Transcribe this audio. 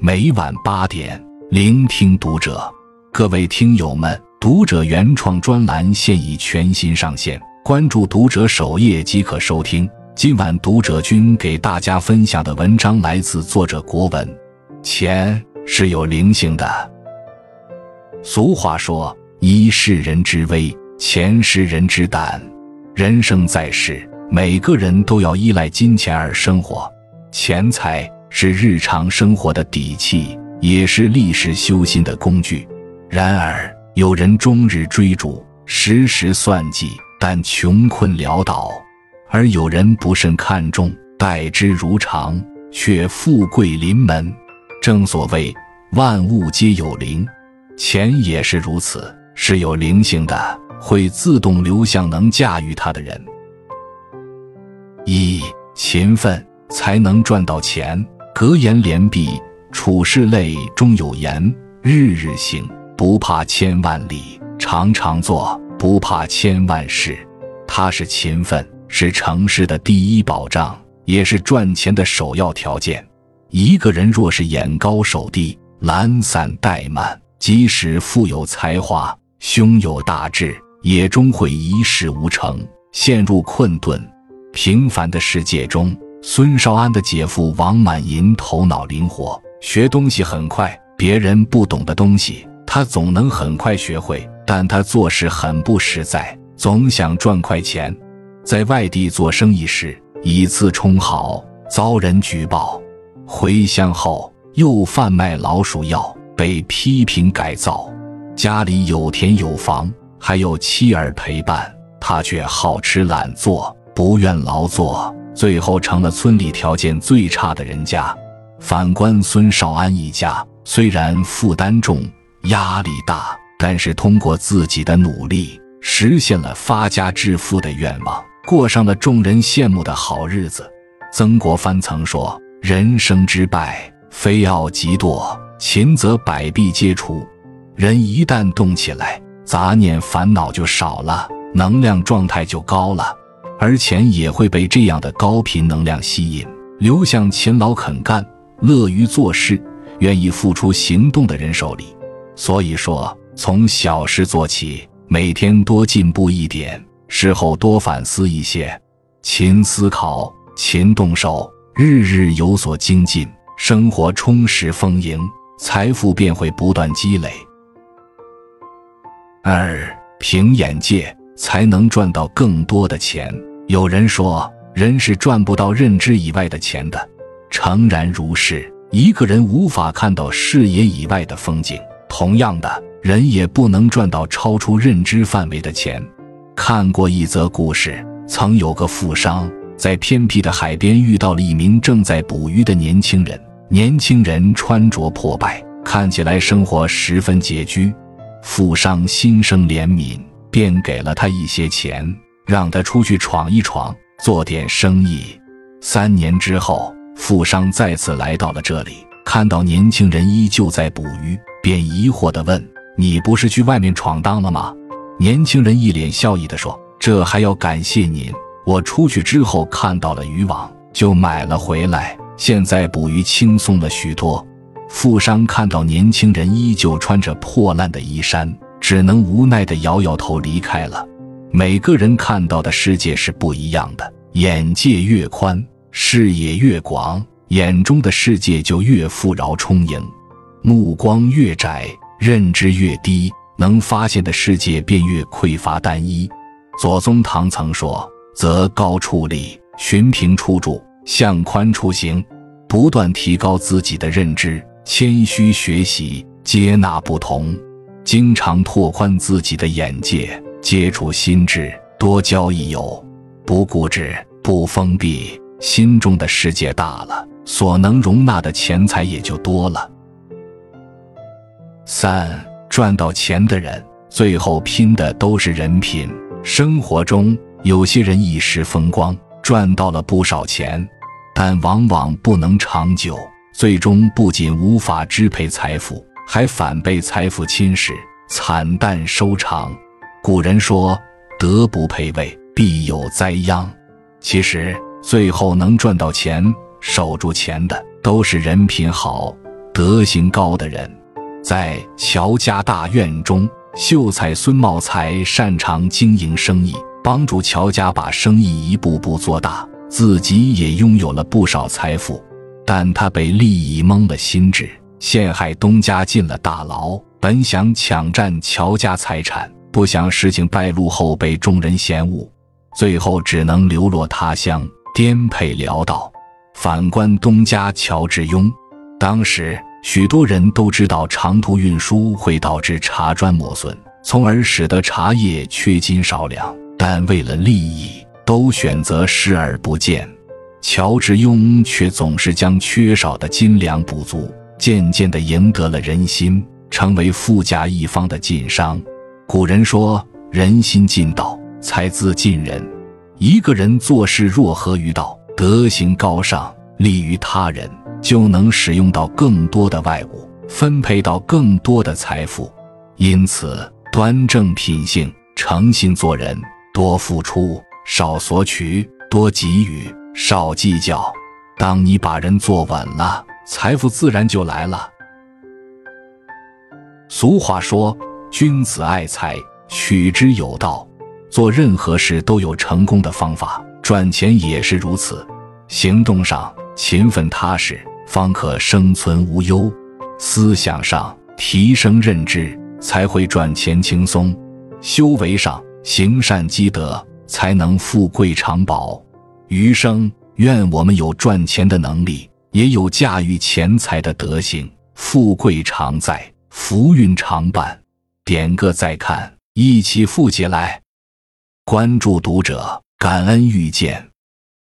每晚八点，聆听读者。各位听友们，读者原创专栏现已全新上线，关注读者首页即可收听。今晚读者君给大家分享的文章来自作者国文。钱是有灵性的。俗话说：“一是人之危，钱是人之胆。”人生在世，每个人都要依赖金钱而生活，钱财。是日常生活的底气，也是历史修心的工具。然而，有人终日追逐，时时算计，但穷困潦倒；而有人不甚看重，待之如常，却富贵临门。正所谓万物皆有灵，钱也是如此，是有灵性的，会自动流向能驾驭它的人。一勤奋才能赚到钱。格言连璧，处事累中有言：日日行，不怕千万里；常常做，不怕千万事。踏实勤奋是成事的第一保障，也是赚钱的首要条件。一个人若是眼高手低、懒散怠慢，即使富有才华、胸有大志，也终会一事无成，陷入困顿。平凡的世界中。孙少安的姐夫王满银头脑灵活，学东西很快。别人不懂的东西，他总能很快学会。但他做事很不实在，总想赚快钱。在外地做生意时，以次充好，遭人举报；回乡后又贩卖老鼠药，被批评改造。家里有田有房，还有妻儿陪伴，他却好吃懒做，不愿劳作。最后成了村里条件最差的人家。反观孙少安一家，虽然负担重、压力大，但是通过自己的努力，实现了发家致富的愿望，过上了众人羡慕的好日子。曾国藩曾说：“人生之败，非傲即惰，勤则百弊皆除。人一旦动起来，杂念烦恼就少了，能量状态就高了。”而钱也会被这样的高频能量吸引，流向勤劳肯干、乐于做事、愿意付出行动的人手里。所以说，从小事做起，每天多进步一点，事后多反思一些，勤思考、勤动手，日日有所精进，生活充实丰盈，财富便会不断积累。二，凭眼界才能赚到更多的钱。有人说，人是赚不到认知以外的钱的，诚然如是。一个人无法看到视野以外的风景，同样的，人也不能赚到超出认知范围的钱。看过一则故事，曾有个富商在偏僻的海边遇到了一名正在捕鱼的年轻人。年轻人穿着破败，看起来生活十分拮据。富商心生怜悯，便给了他一些钱。让他出去闯一闯，做点生意。三年之后，富商再次来到了这里，看到年轻人依旧在捕鱼，便疑惑地问：“你不是去外面闯荡了吗？”年轻人一脸笑意地说：“这还要感谢您。我出去之后看到了渔网，就买了回来。现在捕鱼轻松了许多。”富商看到年轻人依旧穿着破烂的衣衫，只能无奈地摇摇头离开了。每个人看到的世界是不一样的，眼界越宽，视野越广，眼中的世界就越富饶充盈；目光越窄，认知越低，能发现的世界便越匮乏单一。左宗棠曾说：“择高处立，寻平处住，向宽处行。”不断提高自己的认知，谦虚学习，接纳不同，经常拓宽自己的眼界。接触心智，多交益友，不固执，不封闭，心中的世界大了，所能容纳的钱财也就多了。三赚到钱的人，最后拼的都是人品。生活中有些人一时风光，赚到了不少钱，但往往不能长久，最终不仅无法支配财富，还反被财富侵蚀，惨淡收场。古人说：“德不配位，必有灾殃。”其实，最后能赚到钱、守住钱的，都是人品好、德行高的人。在乔家大院中，秀才孙茂才擅长经营生意，帮助乔家把生意一步步做大，自己也拥有了不少财富。但他被利益蒙了心智，陷害东家进了大牢。本想抢占乔家财产，不想事情败露后被众人嫌恶，最后只能流落他乡，颠沛潦倒。反观东家乔致庸，当时许多人都知道长途运输会导致茶砖磨损，从而使得茶叶缺斤少两，但为了利益，都选择视而不见。乔致庸却总是将缺少的斤两补足，渐渐地赢得了人心，成为富甲一方的晋商。古人说：“人心尽道，才自尽人。”一个人做事若合于道，德行高尚，利于他人，就能使用到更多的外物，分配到更多的财富。因此，端正品性，诚信做人，多付出，少索取，多给予。少计较，当你把人做稳了，财富自然就来了。俗话说：“君子爱财，取之有道。”做任何事都有成功的方法，赚钱也是如此。行动上勤奋踏实，方可生存无忧；思想上提升认知，才会赚钱轻松；修为上行善积德，才能富贵长保。余生，愿我们有赚钱的能力，也有驾驭钱财的德行，富贵常在，福运常伴。点个再看，一起富起来！关注读者，感恩遇见。